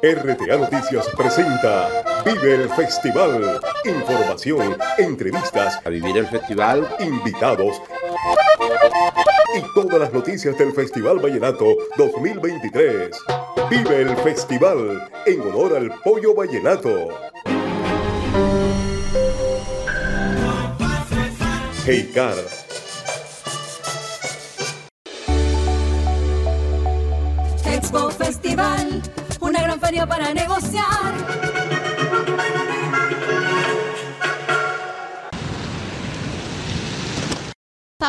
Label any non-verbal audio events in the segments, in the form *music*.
RTA Noticias presenta Vive el Festival. Información, entrevistas, a vivir el festival, invitados y todas las noticias del Festival Vallenato 2023. Vive el Festival en honor al pollo vallenato. Hey Car Expo Festival, para negociar.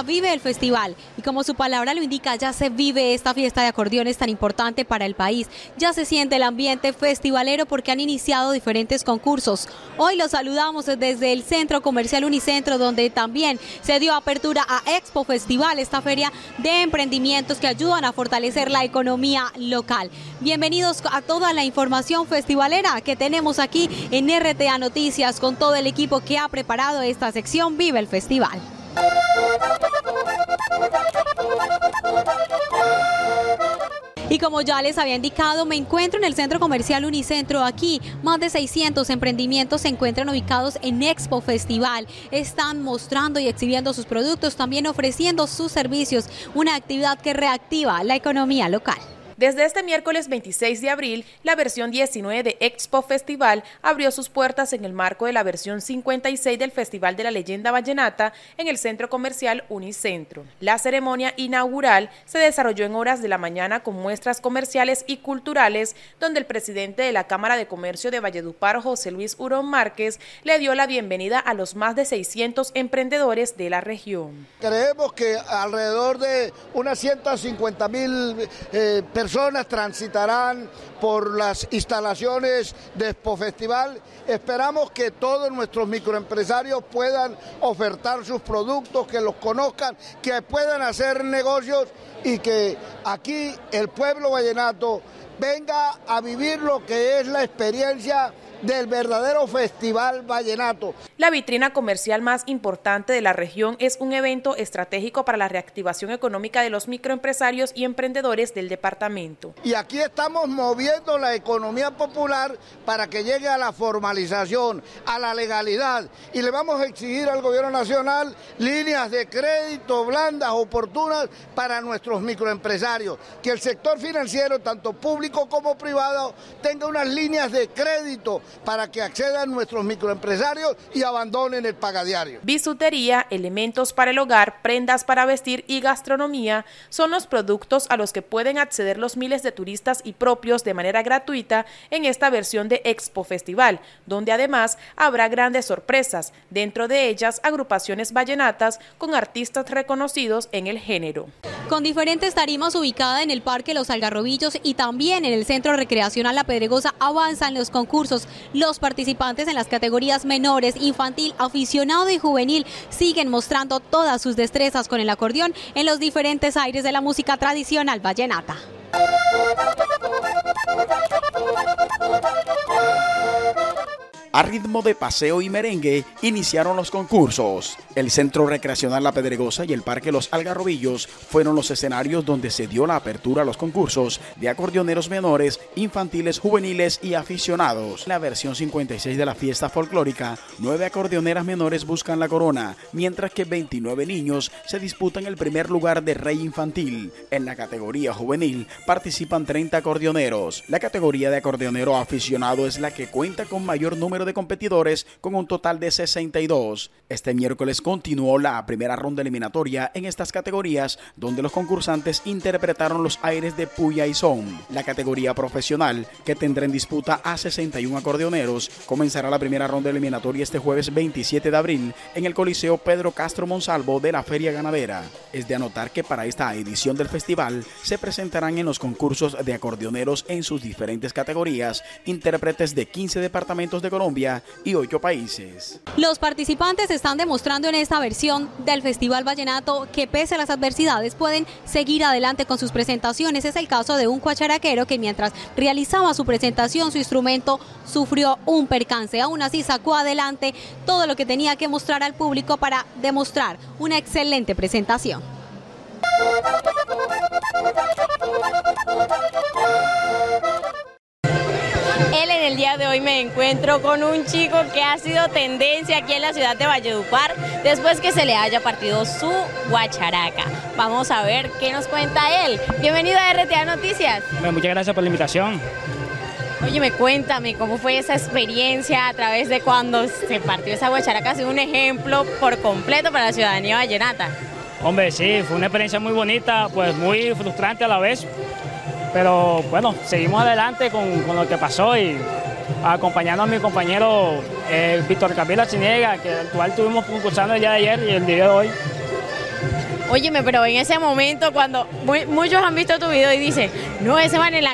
Vive el festival y como su palabra lo indica, ya se vive esta fiesta de acordeones tan importante para el país. Ya se siente el ambiente festivalero porque han iniciado diferentes concursos. Hoy los saludamos desde el Centro Comercial Unicentro donde también se dio apertura a Expo Festival, esta feria de emprendimientos que ayudan a fortalecer la economía local. Bienvenidos a toda la información festivalera que tenemos aquí en RTA Noticias con todo el equipo que ha preparado esta sección Vive el Festival. Y como ya les había indicado, me encuentro en el Centro Comercial Unicentro. Aquí más de 600 emprendimientos se encuentran ubicados en Expo Festival. Están mostrando y exhibiendo sus productos, también ofreciendo sus servicios, una actividad que reactiva la economía local. Desde este miércoles 26 de abril, la versión 19 de Expo Festival abrió sus puertas en el marco de la versión 56 del Festival de la Leyenda Vallenata en el Centro Comercial Unicentro. La ceremonia inaugural se desarrolló en horas de la mañana con muestras comerciales y culturales, donde el presidente de la Cámara de Comercio de Valledupar, José Luis Urón Márquez, le dio la bienvenida a los más de 600 emprendedores de la región. Creemos que alrededor de unas 150 mil eh, personas personas transitarán por las instalaciones de Expo Festival. Esperamos que todos nuestros microempresarios puedan ofertar sus productos, que los conozcan, que puedan hacer negocios y que aquí el pueblo vallenato venga a vivir lo que es la experiencia del verdadero festival vallenato. La vitrina comercial más importante de la región es un evento estratégico para la reactivación económica de los microempresarios y emprendedores del departamento. Y aquí estamos moviendo la economía popular para que llegue a la formalización, a la legalidad y le vamos a exigir al gobierno nacional líneas de crédito blandas, oportunas para nuestros microempresarios, que el sector financiero, tanto público como privado, tenga unas líneas de crédito para que accedan nuestros microempresarios y abandonen el pagadiario. Bisutería, elementos para el hogar, prendas para vestir y gastronomía son los productos a los que pueden acceder los miles de turistas y propios de manera gratuita en esta versión de Expo Festival, donde además habrá grandes sorpresas, dentro de ellas agrupaciones vallenatas con artistas reconocidos en el género. Con diferentes tarimas ubicadas en el Parque Los Algarrobillos y también en el Centro Recreacional La Pedregosa avanzan los concursos los participantes en las categorías menores, infantil, aficionado y juvenil siguen mostrando todas sus destrezas con el acordeón en los diferentes aires de la música tradicional vallenata. A ritmo de paseo y merengue iniciaron los concursos. El Centro Recreacional La Pedregosa y el Parque Los Algarrobillos fueron los escenarios donde se dio la apertura a los concursos de acordeoneros menores, infantiles, juveniles y aficionados. La versión 56 de la fiesta folclórica, nueve acordeoneras menores buscan la corona, mientras que 29 niños se disputan el primer lugar de rey infantil. En la categoría juvenil participan 30 acordeoneros. La categoría de acordeonero aficionado es la que cuenta con mayor número de competidores con un total de 62. Este miércoles continuó la primera ronda eliminatoria en estas categorías donde los concursantes interpretaron los aires de Puya y Son. La categoría profesional, que tendrá en disputa a 61 acordeoneros, comenzará la primera ronda eliminatoria este jueves 27 de abril en el Coliseo Pedro Castro Monsalvo de la Feria Ganadera. Es de anotar que para esta edición del festival se presentarán en los concursos de acordeoneros en sus diferentes categorías intérpretes de 15 departamentos de Colombia y ocho países. Los participantes están demostrando en esta versión del Festival Vallenato que pese a las adversidades pueden seguir adelante con sus presentaciones. Es el caso de un cuacharaquero que mientras realizaba su presentación su instrumento sufrió un percance. Aún así sacó adelante todo lo que tenía que mostrar al público para demostrar una excelente presentación. Él en el día de hoy me encuentro con un chico que ha sido tendencia aquí en la ciudad de Valledupar después que se le haya partido su guacharaca. Vamos a ver qué nos cuenta él. Bienvenido a RTA Noticias. Muchas gracias por la invitación. Oye, cuéntame cómo fue esa experiencia a través de cuando se partió esa guacharaca, ha sido un ejemplo por completo para la ciudadanía vallenata. Hombre, sí, fue una experiencia muy bonita, pues muy frustrante a la vez, pero bueno, seguimos adelante con, lo que pasó y acompañando a mi compañero eh, Víctor Camila Chiniega, que el cual estuvimos concursando el día de ayer y el día de hoy. Óyeme, pero en ese momento cuando muchos han visto tu video y dicen, no, ese man, el,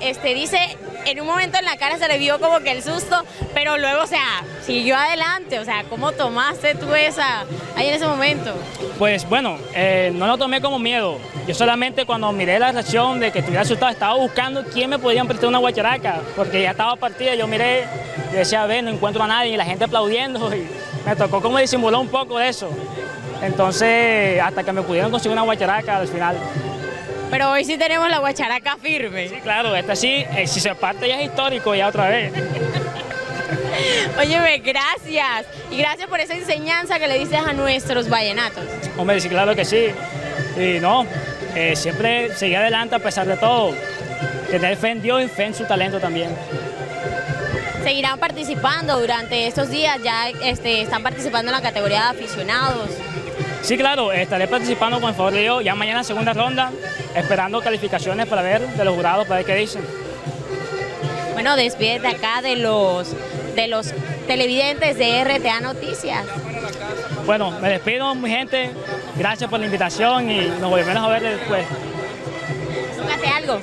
este, dice, en un momento en la cara se le vio como que el susto, pero luego, o sea, siguió adelante, o sea, ¿cómo tomaste tú esa ahí en ese momento? Pues bueno, eh, no lo tomé como miedo, yo solamente cuando miré la reacción de que estuviera asustado, estaba buscando quién me podía prestar una guacharaca, porque ya estaba partida, yo miré y decía, ve, no encuentro a nadie, y la gente aplaudiendo, *laughs* y me tocó como disimular un poco de eso. Entonces, hasta que me pudieron conseguir una guacharaca al final. Pero hoy sí tenemos la guacharaca firme. Sí, claro, esta sí, eh, si se parte ya es histórico ya otra vez. Óyeme, gracias. Y gracias por esa enseñanza que le dices a nuestros vallenatos. Hombre, sí, claro que sí. Y no, eh, siempre seguir adelante a pesar de todo. Tener fe en Dios y fe en su talento también seguirán participando durante estos días, ya este, están participando en la categoría de aficionados. Sí, claro, estaré participando con el favor de Dios ya mañana segunda ronda, esperando calificaciones para ver de los jurados, para ver qué dicen. Bueno, despide acá de los, de los televidentes de RTA Noticias. Bueno, me despido, mi gente. Gracias por la invitación y nos volvemos a ver después. Súmate algo.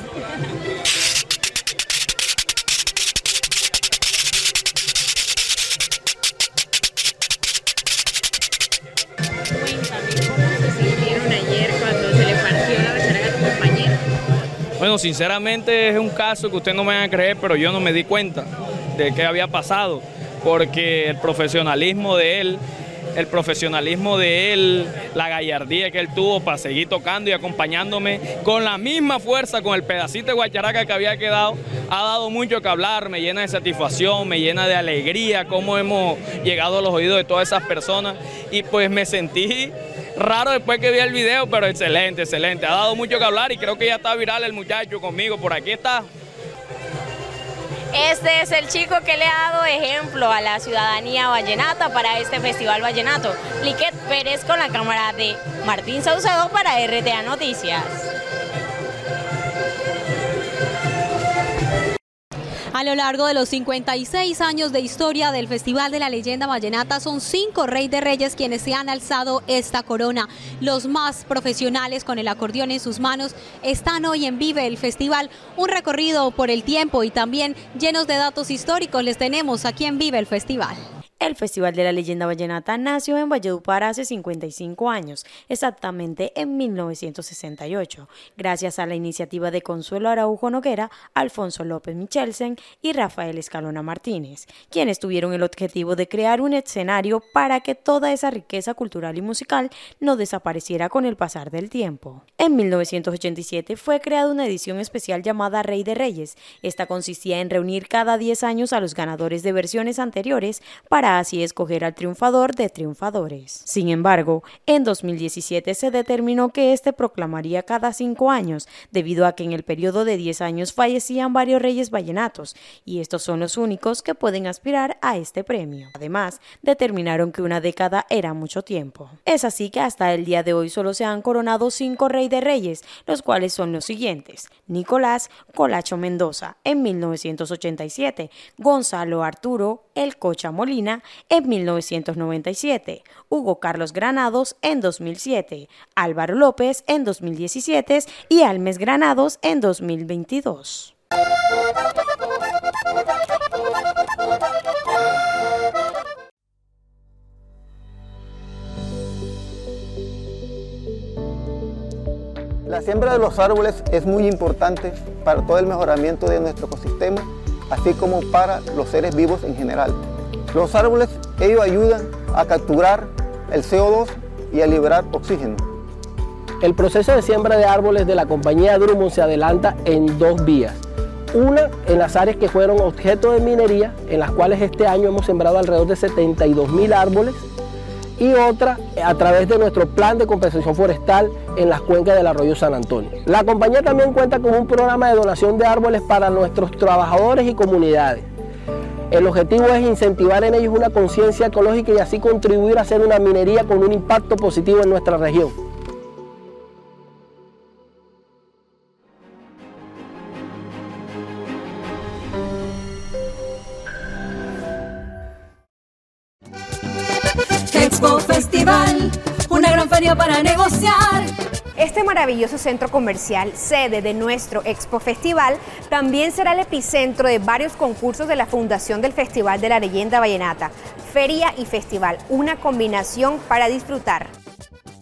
Bueno, sinceramente es un caso que usted no me van a creer, pero yo no me di cuenta de qué había pasado, porque el profesionalismo de él, el profesionalismo de él, la gallardía que él tuvo para seguir tocando y acompañándome con la misma fuerza, con el pedacito de guacharaca que había quedado, ha dado mucho que hablar, me llena de satisfacción, me llena de alegría, cómo hemos llegado a los oídos de todas esas personas. Y pues me sentí raro después que vi el video, pero excelente, excelente. Ha dado mucho que hablar y creo que ya está viral el muchacho conmigo. Por aquí está. Este es el chico que le ha dado ejemplo a la ciudadanía vallenata para este Festival Vallenato. Liquet Pérez con la cámara de Martín Saucedo para RTA Noticias. A lo largo de los 56 años de historia del Festival de la Leyenda Vallenata, son cinco Rey de Reyes quienes se han alzado esta corona. Los más profesionales con el acordeón en sus manos están hoy en Vive el Festival, un recorrido por el tiempo y también llenos de datos históricos les tenemos aquí en Vive el Festival. El Festival de la Leyenda Vallenata nació en Valledupar hace 55 años, exactamente en 1968, gracias a la iniciativa de Consuelo Araujo Noguera, Alfonso López Michelsen y Rafael Escalona Martínez, quienes tuvieron el objetivo de crear un escenario para que toda esa riqueza cultural y musical no desapareciera con el pasar del tiempo. En 1987 fue creada una edición especial llamada Rey de Reyes. Esta consistía en reunir cada 10 años a los ganadores de versiones anteriores para así escoger al triunfador de triunfadores. Sin embargo, en 2017 se determinó que este proclamaría cada cinco años, debido a que en el periodo de 10 años fallecían varios reyes vallenatos, y estos son los únicos que pueden aspirar a este premio. Además, determinaron que una década era mucho tiempo. Es así que hasta el día de hoy solo se han coronado cinco rey de reyes, los cuales son los siguientes: Nicolás Colacho Mendoza en 1987, Gonzalo Arturo El Cocha Molina en 1997, Hugo Carlos Granados en 2007, Álvaro López en 2017 y Almes Granados en 2022. La siembra de los árboles es muy importante para todo el mejoramiento de nuestro ecosistema, así como para los seres vivos en general. Los árboles, ellos ayudan a capturar el CO2 y a liberar oxígeno. El proceso de siembra de árboles de la compañía Drummond se adelanta en dos vías. Una en las áreas que fueron objeto de minería, en las cuales este año hemos sembrado alrededor de 72 mil árboles, y otra a través de nuestro plan de compensación forestal en las cuencas del arroyo San Antonio. La compañía también cuenta con un programa de donación de árboles para nuestros trabajadores y comunidades. El objetivo es incentivar en ellos una conciencia ecológica y así contribuir a hacer una minería con un impacto positivo en nuestra región. Maravilloso centro comercial, sede de nuestro Expo Festival, también será el epicentro de varios concursos de la Fundación del Festival de la Leyenda Vallenata. Feria y festival, una combinación para disfrutar.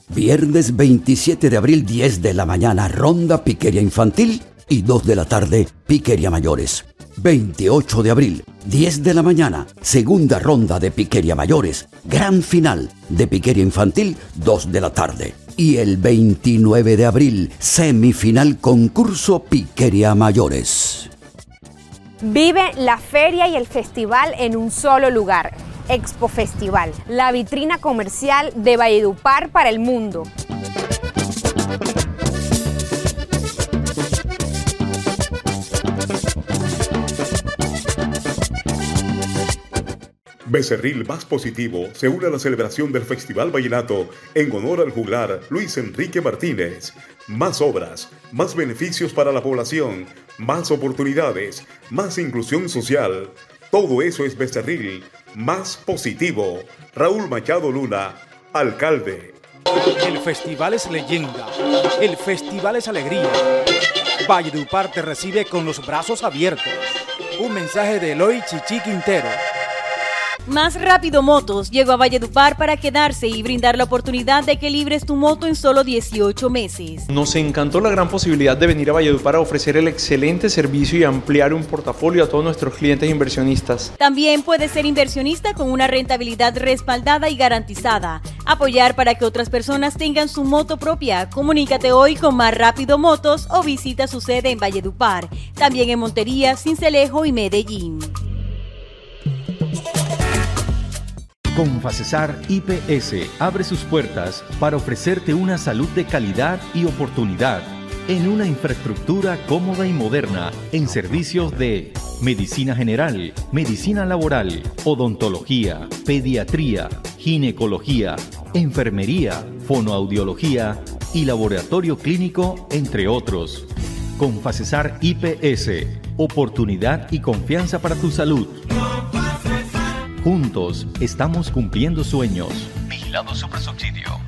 Viernes 27 de abril, 10 de la mañana, ronda piquería infantil y 2 de la tarde, piquería mayores. 28 de abril, 10 de la mañana, segunda ronda de piquería mayores, gran final de piquería infantil, 2 de la tarde. Y el 29 de abril, semifinal concurso piquería mayores. Vive la feria y el festival en un solo lugar. Expo Festival, la vitrina comercial de Valledupar para el mundo. Becerril Más Positivo se une a la celebración del Festival Vallenato en honor al juglar Luis Enrique Martínez. Más obras, más beneficios para la población, más oportunidades, más inclusión social. Todo eso es Becerril Más Positivo. Raúl Machado Luna, alcalde. El festival es leyenda. El festival es alegría. Valledupar te recibe con los brazos abiertos. Un mensaje de Eloy Chichi Quintero. Más Rápido Motos llegó a Valledupar para quedarse y brindar la oportunidad de que libres tu moto en solo 18 meses. Nos encantó la gran posibilidad de venir a Valledupar a ofrecer el excelente servicio y ampliar un portafolio a todos nuestros clientes inversionistas. También puedes ser inversionista con una rentabilidad respaldada y garantizada. Apoyar para que otras personas tengan su moto propia. Comunícate hoy con Más Rápido Motos o visita su sede en Valledupar. También en Montería, Cincelejo y Medellín. Confacesar IPS abre sus puertas para ofrecerte una salud de calidad y oportunidad en una infraestructura cómoda y moderna en servicios de medicina general, medicina laboral, odontología, pediatría, ginecología, enfermería, fonoaudiología y laboratorio clínico, entre otros. Confacesar IPS, oportunidad y confianza para tu salud. Juntos estamos cumpliendo sueños. Vigilado Subsidio.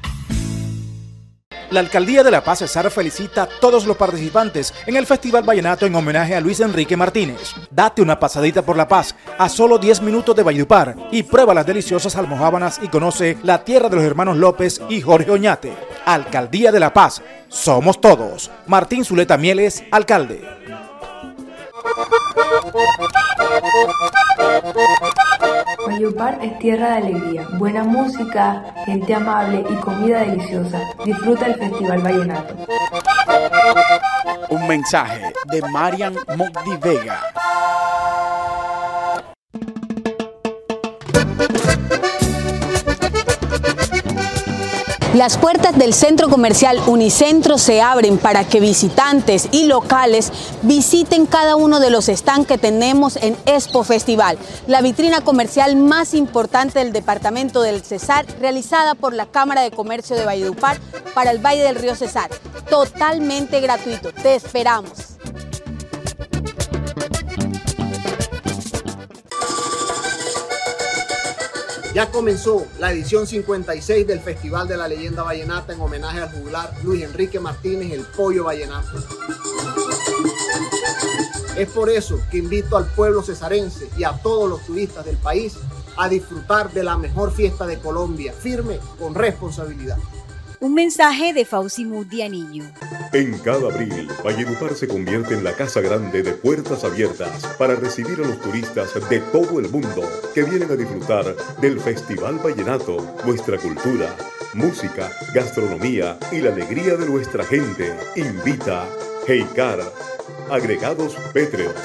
La Alcaldía de La Paz Cesar felicita a todos los participantes en el Festival Vallenato en homenaje a Luis Enrique Martínez. Date una pasadita por La Paz a solo 10 minutos de Valledupar y prueba las deliciosas almohábanas y conoce la tierra de los hermanos López y Jorge Oñate. Alcaldía de La Paz, somos todos. Martín Zuleta Mieles, alcalde. Valledupar es tierra de alegría, buena música, gente amable y comida deliciosa. Disfruta el Festival Vallenato. Un mensaje de Marian Mogdi Vega. Las puertas del centro comercial Unicentro se abren para que visitantes y locales visiten cada uno de los stands que tenemos en Expo Festival, la vitrina comercial más importante del departamento del Cesar, realizada por la Cámara de Comercio de Valledupar para el Valle del Río Cesar. Totalmente gratuito. Te esperamos. Ya comenzó la edición 56 del Festival de la Leyenda Vallenata en homenaje al juglar Luis Enrique Martínez, el Pollo Vallenato. Es por eso que invito al pueblo cesarense y a todos los turistas del país a disfrutar de la mejor fiesta de Colombia, firme con responsabilidad. Un mensaje de Fauci Niño. En cada abril, Valledupar se convierte en la casa grande de puertas abiertas para recibir a los turistas de todo el mundo que vienen a disfrutar del Festival Vallenato, nuestra cultura, música, gastronomía y la alegría de nuestra gente. Invita Heikar agregados pétreos,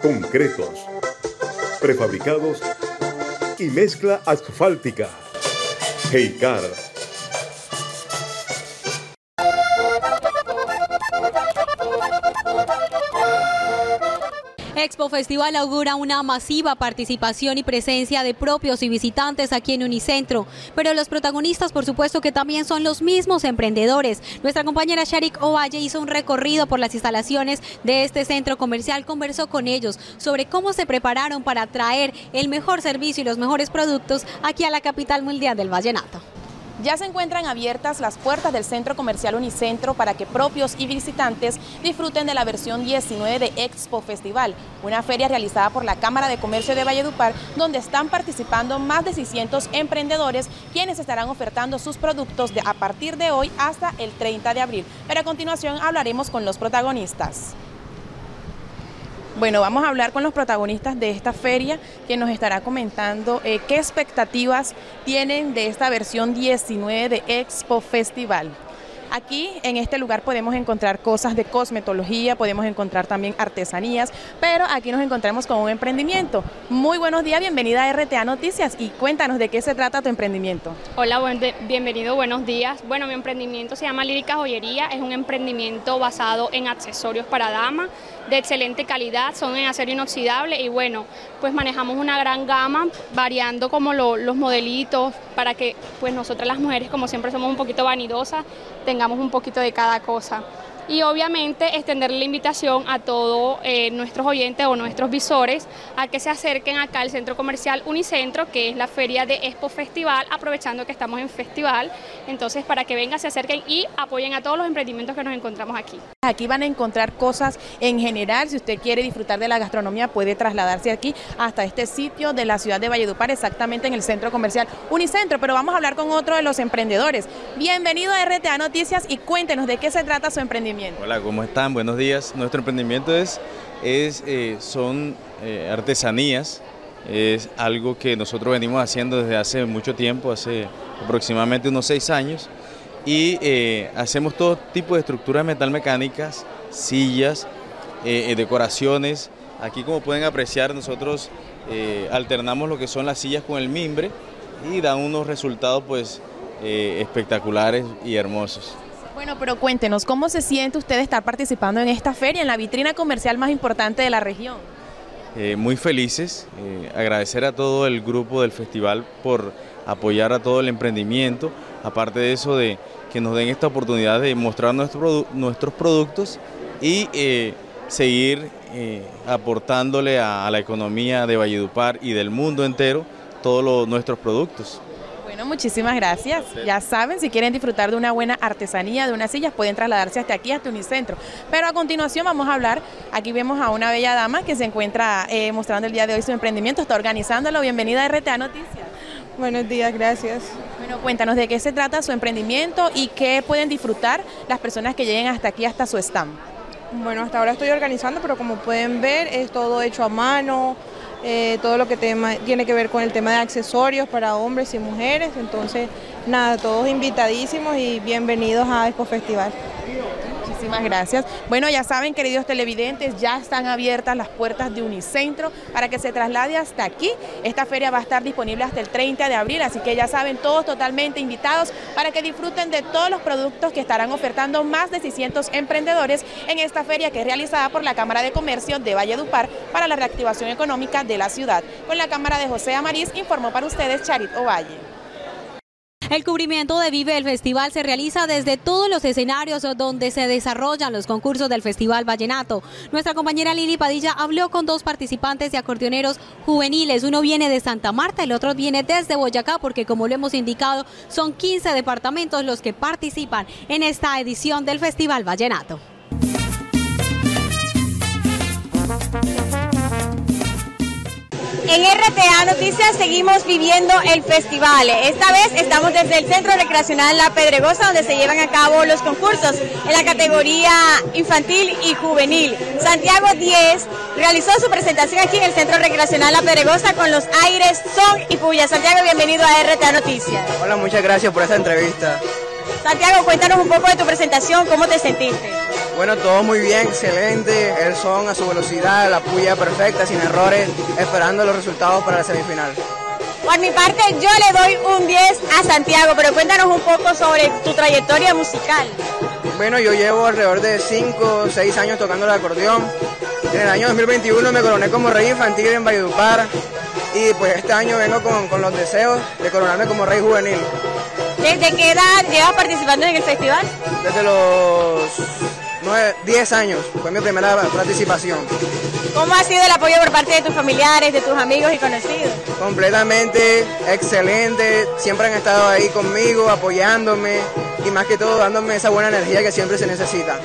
concretos, prefabricados y mezcla asfáltica. Heicar Expo Festival augura una masiva participación y presencia de propios y visitantes aquí en Unicentro, pero los protagonistas por supuesto que también son los mismos emprendedores. Nuestra compañera Sharik Ovalle hizo un recorrido por las instalaciones de este centro comercial, conversó con ellos sobre cómo se prepararon para traer el mejor servicio y los mejores productos aquí a la capital mundial del Vallenato. Ya se encuentran abiertas las puertas del Centro Comercial Unicentro para que propios y visitantes disfruten de la versión 19 de Expo Festival, una feria realizada por la Cámara de Comercio de Valledupar, donde están participando más de 600 emprendedores, quienes estarán ofertando sus productos de, a partir de hoy hasta el 30 de abril. Pero a continuación hablaremos con los protagonistas. Bueno, vamos a hablar con los protagonistas de esta feria, que nos estará comentando eh, qué expectativas tienen de esta versión 19 de Expo Festival. Aquí en este lugar podemos encontrar cosas de cosmetología, podemos encontrar también artesanías, pero aquí nos encontramos con un emprendimiento. Muy buenos días, bienvenida a RTA Noticias y cuéntanos de qué se trata tu emprendimiento. Hola, bienvenido, buenos días. Bueno, mi emprendimiento se llama Lírica Joyería, es un emprendimiento basado en accesorios para dama de excelente calidad, son en acero inoxidable y bueno, pues manejamos una gran gama variando como los modelitos para que pues nosotras las mujeres como siempre somos un poquito vanidosas, tengamos un poquito de cada cosa y obviamente extender la invitación a todos eh, nuestros oyentes o nuestros visores a que se acerquen acá al centro comercial Unicentro, que es la feria de Expo Festival, aprovechando que estamos en festival, entonces para que vengan, se acerquen y apoyen a todos los emprendimientos que nos encontramos aquí. Aquí van a encontrar cosas en general, si usted quiere disfrutar de la gastronomía puede trasladarse aquí hasta este sitio de la ciudad de Valledupar, exactamente en el centro comercial Unicentro, pero vamos a hablar con otro de los emprendedores. Bienvenido a RTA Noticias y cuéntenos de qué se trata su emprendimiento. Hola, ¿cómo están? Buenos días. Nuestro emprendimiento es, es eh, son eh, artesanías, es algo que nosotros venimos haciendo desde hace mucho tiempo, hace aproximadamente unos seis años, y eh, hacemos todo tipo de estructuras metalmecánicas, sillas, decoraciones. Aquí como pueden apreciar nosotros alternamos lo que son las sillas con el mimbre y dan unos resultados pues espectaculares y hermosos. Bueno, pero cuéntenos, ¿cómo se siente usted estar participando en esta feria, en la vitrina comercial más importante de la región? Eh, muy felices, eh, agradecer a todo el grupo del festival por apoyar a todo el emprendimiento, aparte de eso de que nos den esta oportunidad de mostrar nuestros productos y eh, seguir aportándole a, la economía de Valledupar y del mundo entero todos nuestros productos. Bueno, muchísimas gracias. Ya saben, si quieren disfrutar de una buena artesanía, de unas sillas, pueden trasladarse hasta aquí, hasta Unicentro. Pero a continuación vamos a hablar, aquí vemos a una bella dama que se encuentra eh, mostrando el día de hoy su emprendimiento, está organizándolo. Bienvenida a RTA Noticias. Buenos días, gracias. Bueno, cuéntanos de qué se trata su emprendimiento y qué pueden disfrutar las personas que lleguen hasta aquí, hasta su stand. Bueno, hasta ahora estoy organizando, pero como pueden ver es todo hecho a mano, eh, todo lo que tiene que ver con el tema de accesorios para hombres y mujeres. Entonces, nada, todos invitadísimos y bienvenidos a Expo Festival. Muchísimas gracias. Bueno, ya saben, queridos televidentes, ya están abiertas las puertas de Unicentro para que se traslade hasta aquí. Esta feria va a estar disponible hasta el 30 de abril, así que ya saben, todos totalmente invitados para que disfruten de todos los productos que estarán ofertando más de 600 emprendedores en esta feria que es realizada por la Cámara de Comercio de Valledupar para la reactivación económica de la ciudad. Con la cámara de José Amariz informó para ustedes Charit Ovalle. El cubrimiento de Vive el Festival se realiza desde todos los escenarios donde se desarrollan los concursos del Festival Vallenato. Nuestra compañera Lili Padilla habló con dos participantes de acordeoneros juveniles. Uno viene de Santa Marta, el otro viene desde Boyacá, porque como lo hemos indicado, son 15 departamentos los que participan en esta edición del Festival Vallenato. En RTA Noticias seguimos viviendo el festival. Esta vez estamos desde el Centro Recreacional La Pedregosa, donde se llevan a cabo los concursos en la categoría infantil y juvenil. Santiago 10 realizó su presentación aquí en el Centro Recreacional La Pedregosa con los aires Son y Puya. Santiago, bienvenido a RTA Noticias. Hola, muchas gracias por esta entrevista. Santiago, cuéntanos un poco de tu presentación, ¿cómo te sentiste? Bueno, todo muy bien, excelente. El son a su velocidad, la puya perfecta, sin errores, esperando los resultados para la semifinal. Por mi parte, yo le doy un 10 a Santiago, pero cuéntanos un poco sobre tu trayectoria musical. Bueno, yo llevo alrededor de 5 o 6 años tocando el acordeón. En el año 2021 me coroné como rey infantil en Valledupar y pues este año vengo con, con los deseos de coronarme como rey juvenil. ¿Desde qué edad llevas participando en el festival? Desde los 9, 10 años, fue mi primera participación. ¿Cómo ha sido el apoyo por parte de tus familiares, de tus amigos y conocidos? Completamente excelente, siempre han estado ahí conmigo, apoyándome y más que todo dándome esa buena energía que siempre se necesita.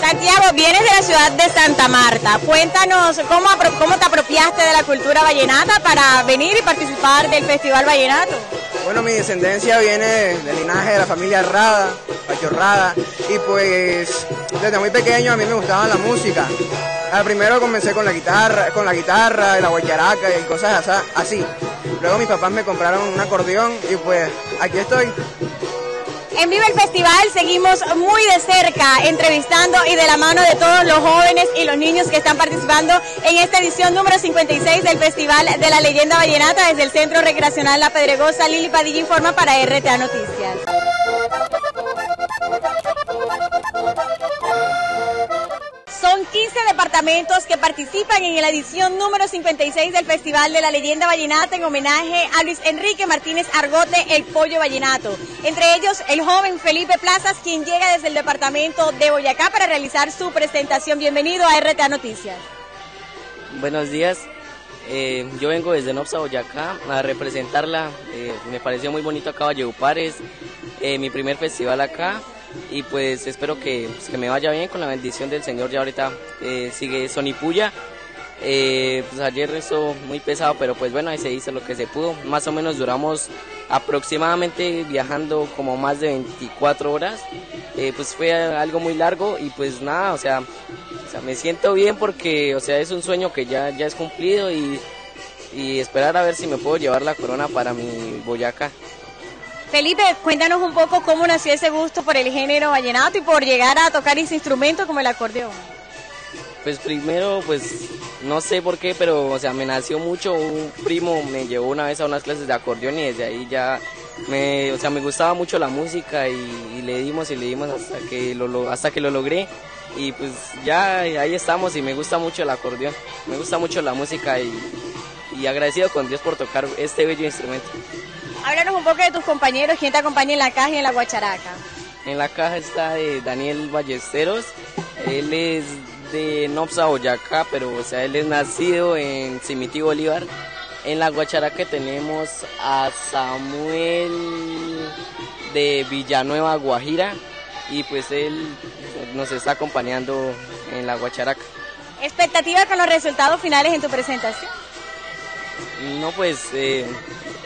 Santiago, vienes de la ciudad de Santa Marta. Cuéntanos cómo, cómo te apropiaste de la cultura vallenata para venir y participar del Festival Vallenato. Bueno, mi descendencia viene del linaje de la familia Rada, Pachorrada, y pues desde muy pequeño a mí me gustaba la música. Al primero comencé con la guitarra, con la guitarra, la guacharaca y cosas así. Luego mis papás me compraron un acordeón y pues aquí estoy. En Viva el Festival seguimos muy de cerca entrevistando y de la mano de todos los jóvenes y los niños que están participando en esta edición número 56 del Festival de la Leyenda Vallenata desde el Centro Recreacional La Pedregosa. Lili Padilla informa para RTA Noticias. Son 15 departamentos que participan en la edición número 56 del Festival de la Leyenda Vallenata en homenaje a Luis Enrique Martínez Argote, el Pollo Vallenato. Entre ellos, el joven Felipe Plazas, quien llega desde el departamento de Boyacá para realizar su presentación. Bienvenido a RTA Noticias. Buenos días. Eh, yo vengo desde Nopsa, Boyacá, a representarla. Eh, me pareció muy bonito acá Valledupar, es eh, mi primer festival acá y pues espero que, pues, que, me vaya bien con la bendición del Señor. Ya ahorita eh, sigue Sonipuya. Eh, pues ayer estuvo muy pesado, pero pues bueno, ahí se hizo lo que se pudo. Más o menos duramos aproximadamente viajando como más de 24 horas. Eh, pues fue algo muy largo y pues nada, o sea, me siento bien porque, o sea, es un sueño que ya, ya es cumplido y, y esperar a ver si me puedo llevar la corona para mi Boyacá. Felipe, cuéntanos un poco cómo nació ese gusto por el género vallenato y por llegar a tocar ese instrumento como el acordeón. Pues primero, pues no sé por qué, pero o sea, me nació mucho. Un primo me llevó una vez a unas clases de acordeón y desde ahí ya me, o sea, me gustaba mucho la música y, le dimos y le dimos hasta que lo, hasta que lo logré. Y pues ya ahí estamos y me gusta mucho el acordeón, me gusta mucho la música y agradecido con Dios por tocar este bello instrumento. Háblanos un poco de tus compañeros, quién te acompaña en la caja y en la guacharaca. En la caja está eh, Daniel Ballesteros, él es de Nopsa, Boyacá, pero o sea, él es nacido en Cimití Bolívar. En la guacharaca tenemos a Samuel de Villanueva, Guajira, y pues él nos está acompañando en la guacharaca. ¿Expectativa con los resultados finales en tu presentación? No, pues eh,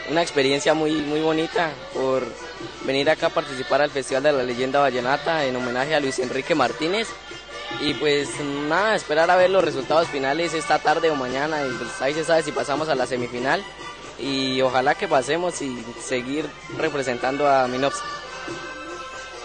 una experiencia muy, muy bonita por venir acá a participar al Festival de la Leyenda Vallenata en homenaje a Luis Enrique Martínez. Y pues nada, esperar a ver los resultados finales esta tarde o mañana y pues ahí se sabe si pasamos a la semifinal y ojalá que pasemos y seguir representando a Minops.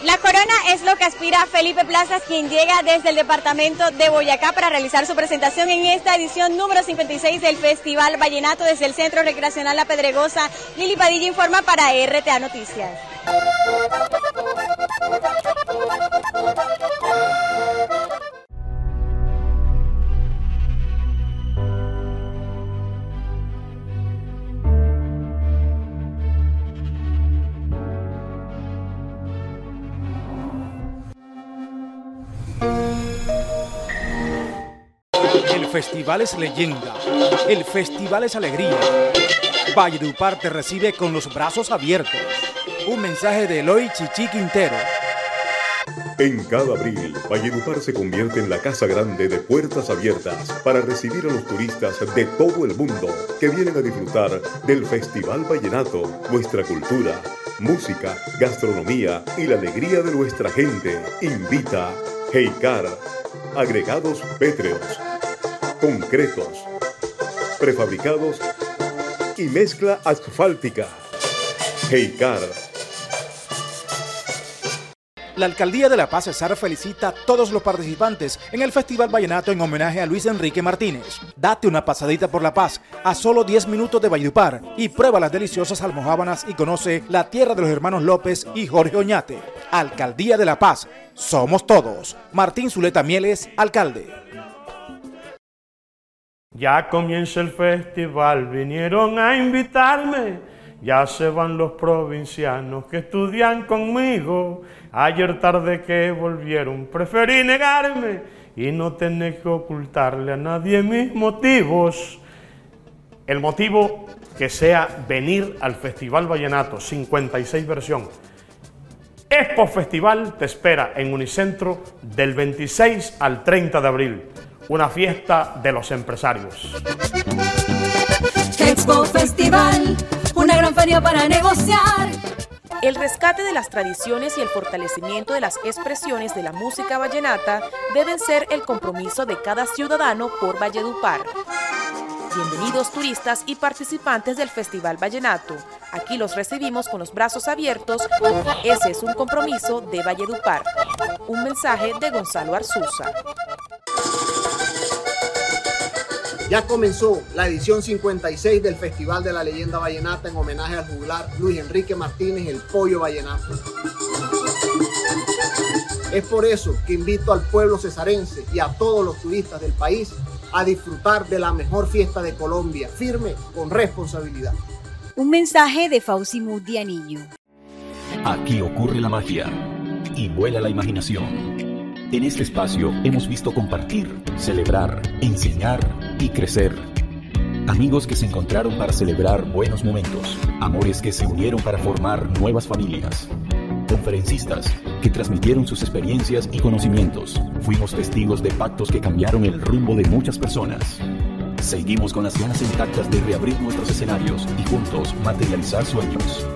La corona es lo que aspira Felipe Plazas, quien llega desde el departamento de Boyacá para realizar su presentación en esta edición número 56 del Festival Vallenato desde el Centro Recreacional La Pedregosa. Lili Padilla informa para RTA Noticias. El festival es leyenda, el festival es alegría. Valledupar te recibe con los brazos abiertos. Un mensaje de Eloy Chichi Quintero. En cada abril, Valledupar se convierte en la casa grande de puertas abiertas para recibir a los turistas de todo el mundo que vienen a disfrutar del Festival Vallenato, nuestra cultura, música, gastronomía y la alegría de nuestra gente. Invita Heikar, agregados pétreos, concretos, prefabricados y mezcla asfáltica. Heikar La Alcaldía de La Paz Cesar felicita a todos los participantes en el Festival Vallenato en homenaje a Luis Enrique Martínez. Date una pasadita por La Paz a solo 10 minutos de Valledupar y prueba las deliciosas almohábanas y conoce la tierra de los hermanos López y Jorge Oñate. Alcaldía de La Paz, somos todos. Martín Zuleta Mieles, alcalde. Ya comienza el festival, vinieron a invitarme. Ya se van los provincianos que estudian conmigo. Ayer tarde que volvieron, preferí negarme y no tener que ocultarle a nadie mis motivos. El motivo que sea venir al Festival Vallenato, 56 versión. Expo Festival te espera en Unicentro del 26 al 30 de abril, una fiesta de los empresarios. Expo Festival, una gran feria para negociar. El rescate de las tradiciones y el fortalecimiento de las expresiones de la música vallenata deben ser el compromiso de cada ciudadano por Valledupar. Bienvenidos turistas y participantes del Festival Vallenato. Aquí los recibimos con los brazos abiertos. Ese es un compromiso de Valledupar. Un mensaje de Gonzalo Arzuza. Ya comenzó la edición 56 del Festival de la Leyenda Vallenata en homenaje al juglar Luis Enrique Martínez, el Pollo Vallenato. Es por eso que invito al pueblo cesarense y a todos los turistas del país a disfrutar de la mejor fiesta de Colombia, firme con responsabilidad. Un mensaje de Fauci Mudianillo. Aquí ocurre la magia y vuela la imaginación. En este espacio hemos visto compartir, celebrar, enseñar y crecer. Amigos que se encontraron para celebrar buenos momentos, amores que se unieron para formar nuevas familias. Conferencistas que transmitieron sus experiencias y conocimientos. Fuimos testigos de pactos que cambiaron el rumbo de muchas personas. Seguimos con las ganas intactas de reabrir nuestros escenarios y juntos materializar sueños.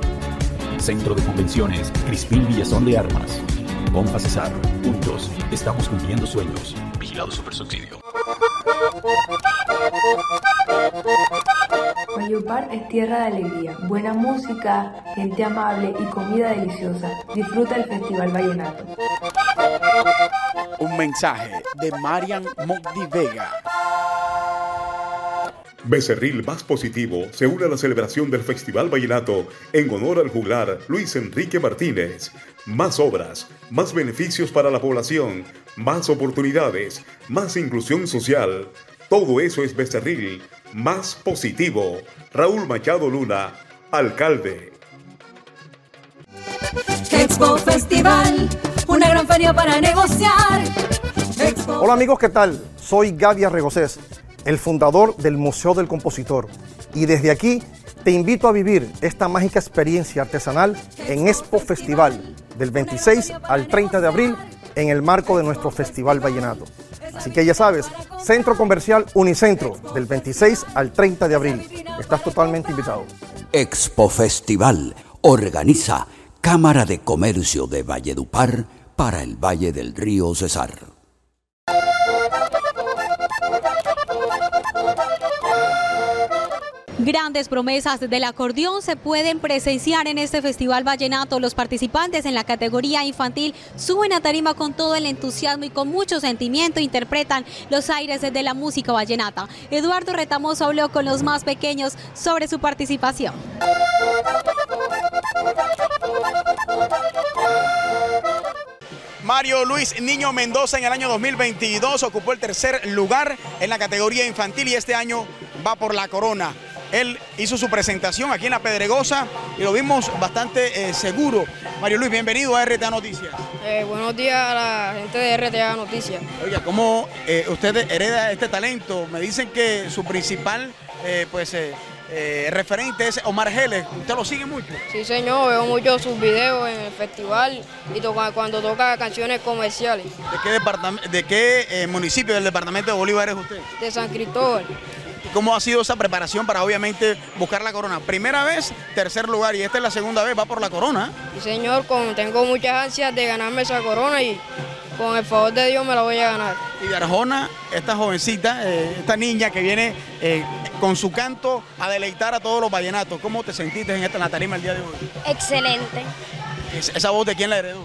Centro de Convenciones Crispín Villazón de Armas. Compa Cesar. Juntos estamos cumpliendo sueños. Vigilado Supersubsidio. Valledupar es tierra de alegría, buena música, gente amable y comida deliciosa. Disfruta el Festival Vallenato. Un mensaje de Marian Mogdi Vega. Becerril Más Positivo se une a la celebración del Festival Vallenato en honor al juglar Luis Enrique Martínez. Más obras, más beneficios para la población, más oportunidades, más inclusión social. Todo eso es Becerril Más Positivo. Raúl Machado Luna, alcalde. Expo Festival, una gran feria para negociar. Expo Hola amigos, ¿qué tal? Soy Gaby Arregocés, el fundador del Museo del Compositor. Y desde aquí te invito a vivir esta mágica experiencia artesanal en Expo Festival del 26 al 30 de abril en el marco de nuestro Festival Vallenato. Así que ya sabes, Centro Comercial Unicentro del 26 al 30 de abril. Estás totalmente invitado. Expo Festival organiza Cámara de Comercio de Valledupar para el Valle del Río Cesar. Grandes promesas del acordeón se pueden presenciar en este Festival Vallenato. Los participantes en la categoría infantil suben a tarima con todo el entusiasmo y con mucho sentimiento interpretan los aires de la música vallenata. Eduardo Retamoso habló con los más pequeños sobre su participación. Mario Luis Niño Mendoza en el año 2022 ocupó el tercer lugar en la categoría infantil y este año va por la corona. Él hizo su presentación aquí en La Pedregosa y lo vimos bastante eh, seguro. Mario Luis, bienvenido a RTA Noticias. Eh, buenos días a la gente de RTA Noticias. Oiga, ¿cómo eh, usted hereda este talento? Me dicen que su principal pues, referente es Omar Geles. ¿Usted lo sigue mucho? Sí, señor, veo mucho sus videos en el festival y toca, cuando toca canciones comerciales. ¿De qué, de qué municipio del departamento de Bolívar es usted? De San Cristóbal. ¿Cómo ha sido esa preparación para obviamente buscar la corona? Primera vez, tercer lugar y esta es la segunda vez, va por la corona. Y señor, con, tengo muchas ansias de ganarme esa corona y con el favor de Dios me la voy a ganar. Y de Arjona, esta jovencita, eh, esta niña que viene eh, con su canto a deleitar a todos los vallenatos. ¿Cómo te sentiste en esta en la tarima el día de hoy? Excelente. Es- ¿Esa voz de quién la heredó?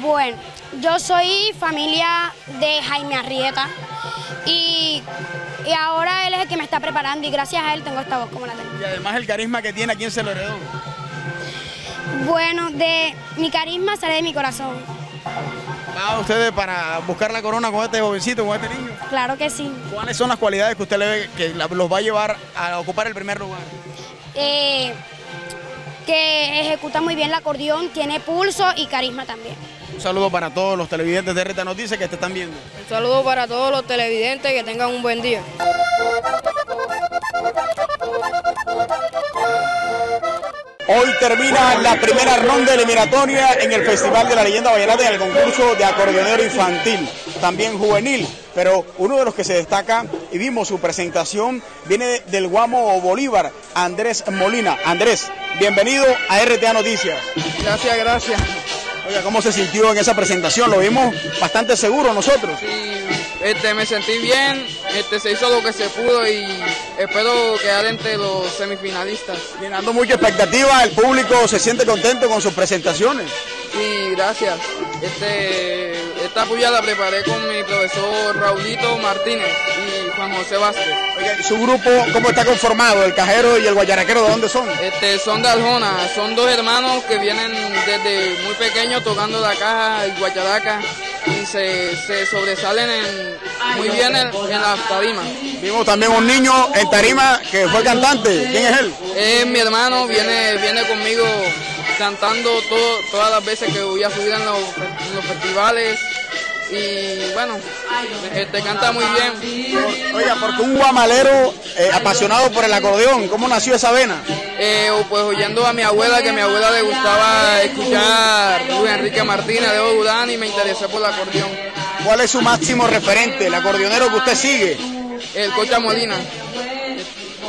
Bueno, yo soy familia de Jaime Arrieta y, y ahora él es el que me está preparando y gracias a él tengo esta voz como la tengo. Y además el carisma que tiene, ¿a quién se lo heredó? Bueno, de mi carisma sale de mi corazón. ¿Va ustedes para buscar la corona con este jovencito, con este niño? Claro que sí. ¿Cuáles son las cualidades que usted le ve que los va a llevar a ocupar el primer lugar? Eh, que ejecuta muy bien el acordeón, tiene pulso y carisma también. Un saludo para todos los televidentes de RTA Noticias que te están viendo. Un saludo para todos los televidentes, que tengan un buen día. Hoy termina la primera ronda eliminatoria en el Festival de la Leyenda Vallenata en el concurso de acordeonero infantil, también juvenil. Pero uno de los que se destaca y vimos su presentación viene del Guamo Bolívar, Andrés Molina. Andrés, bienvenido a RTA Noticias. Gracias, gracias. Oiga, ¿cómo se sintió en esa presentación? Lo vimos bastante seguro nosotros. Este, me sentí bien, este, se hizo lo que se pudo y espero quedar entre los semifinalistas. Llenando mucha expectativa, el público se siente contento con sus presentaciones. Sí, gracias. Este, esta puya la preparé con mi profesor Raulito Martínez y Juan José Vázquez. ¿y su grupo cómo está conformado? ¿El cajero y el guayaraquero de dónde son? Este, son de Aljona, son dos hermanos que vienen desde muy pequeños tocando la caja y guacharaca y se, se sobresalen en- muy bien en, en las tarimas. Vimos también un niño en tarima que fue cantante. ¿Quién es él? Es mi hermano, viene, viene conmigo cantando todo- todas las veces que voy a subir en los, en los festivales y bueno, este canta muy bien. Oiga, porque un guamalero eh, apasionado por el acordeón, ¿cómo nació esa vena? Eh, pues oyendo a mi abuela, que a mi abuela le gustaba escuchar Luis Enrique Martínez, de Durán y me interesé por el acordeón. ¿Cuál es su máximo referente, el acordeonero que usted sigue? El Cocha Molina.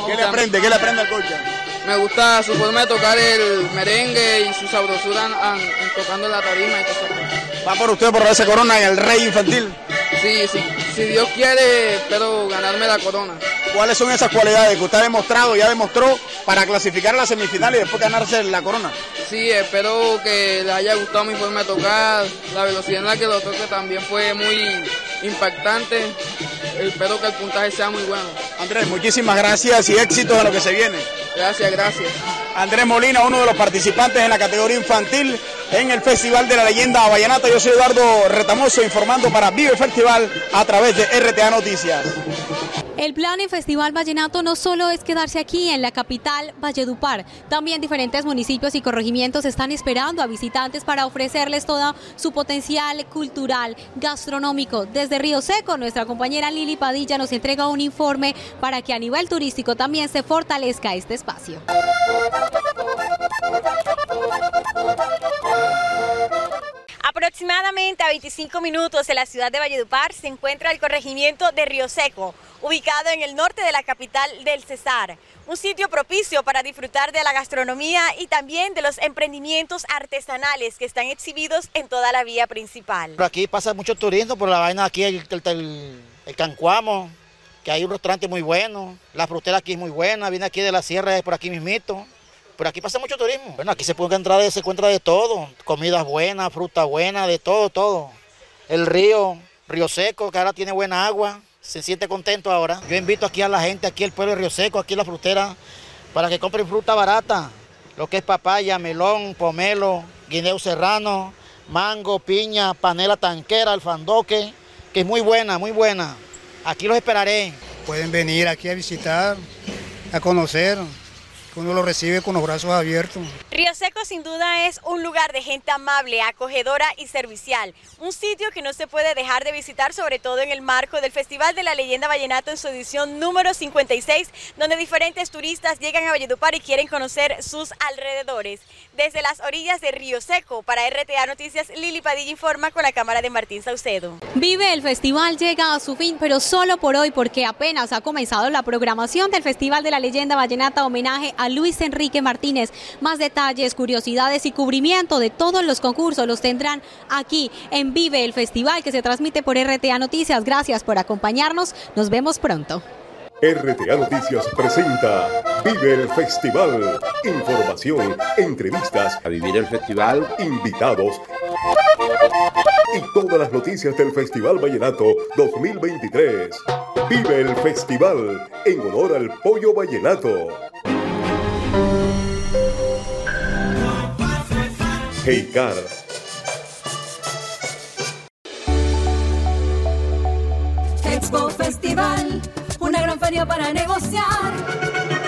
¿Qué le aprende? ¿Qué le aprende al Cocha? Me gusta su forma de tocar el merengue y su sabrosura en, en- tocando la tarima y cosas. ¿Va por usted por esa corona en el rey infantil? Sí, sí, si Dios quiere, espero ganarme la corona. ¿Cuáles son esas cualidades que usted ha demostrado, ya demostró, para clasificar a la semifinal y después ganarse la corona? Sí, espero que le haya gustado mi forma de tocar, la velocidad en la que lo toque también fue muy impactante. Espero que el puntaje sea muy bueno. Andrés, muchísimas gracias y éxitos en lo que se viene. Gracias, gracias. Andrés Molina, uno de los participantes en la categoría infantil en el Festival de la Leyenda Vallenata. Yo soy Eduardo Retamoso informando para Vive Festival a través de RTA Noticias. El plan en Festival Vallenato no solo es quedarse aquí en la capital Valledupar, también diferentes municipios y corregimientos están esperando a visitantes para ofrecerles todo su potencial cultural, gastronómico. Desde Río Seco, nuestra compañera Lili Padilla nos entrega un informe para que a nivel turístico también se fortalezca este espacio. Aproximadamente a 25 minutos de la ciudad de Valledupar se encuentra el corregimiento de Río Seco, ubicado en el norte de la capital del Cesar. Un sitio propicio para disfrutar de la gastronomía y también de los emprendimientos artesanales que están exhibidos en toda la vía principal. Por aquí pasa mucho turismo por la vaina aquí, el, el, el- Cancuamo, que hay un restaurante muy bueno, la frutera aquí es muy buena, viene aquí de la sierra, es por aquí mismito. Por aquí pasa mucho turismo. Bueno, aquí se puede entrar, se encuentra de todo, comidas buenas, fruta buena, de todo, todo. El río, Río Seco, que ahora tiene buena agua, se siente contento ahora. Yo invito aquí a la gente, aquí el pueblo de Río Seco, aquí la frutera, para que compren fruta barata, lo que es papaya, melón, pomelo, guineo serrano, mango, piña, panela tanquera, alfandoque, que es muy buena, muy buena. Aquí los esperaré. Pueden venir aquí a visitar, a conocer, uno lo recibe con los brazos abiertos. Río Seco sin duda es un lugar de gente amable, acogedora y servicial. Un sitio que no se puede dejar de visitar, sobre todo en el marco del Festival de la Leyenda Vallenato en su edición número 56, donde diferentes turistas llegan a Valledupar y quieren conocer sus alrededores. Desde las orillas de Río Seco, para RTA Noticias, Lili Padilla informa con la cámara de Martín Saucedo. Vive el festival llega a su fin, pero solo por hoy porque apenas ha comenzado la programación del Festival de la Leyenda Vallenata homenaje a Luis Enrique Martínez. Más detalles, curiosidades y cubrimiento de todos los concursos los tendrán aquí en Vive el Festival que se transmite por RTA Noticias. Gracias por acompañarnos. Nos vemos pronto. RTA Noticias presenta Vive el Festival. Información, entrevistas, a vivir el festival, invitados Y todas las noticias del Festival Vallenato 2023. Vive el festival en honor al pollo vallenato. Car. Expo Festival, una gran feria para negociar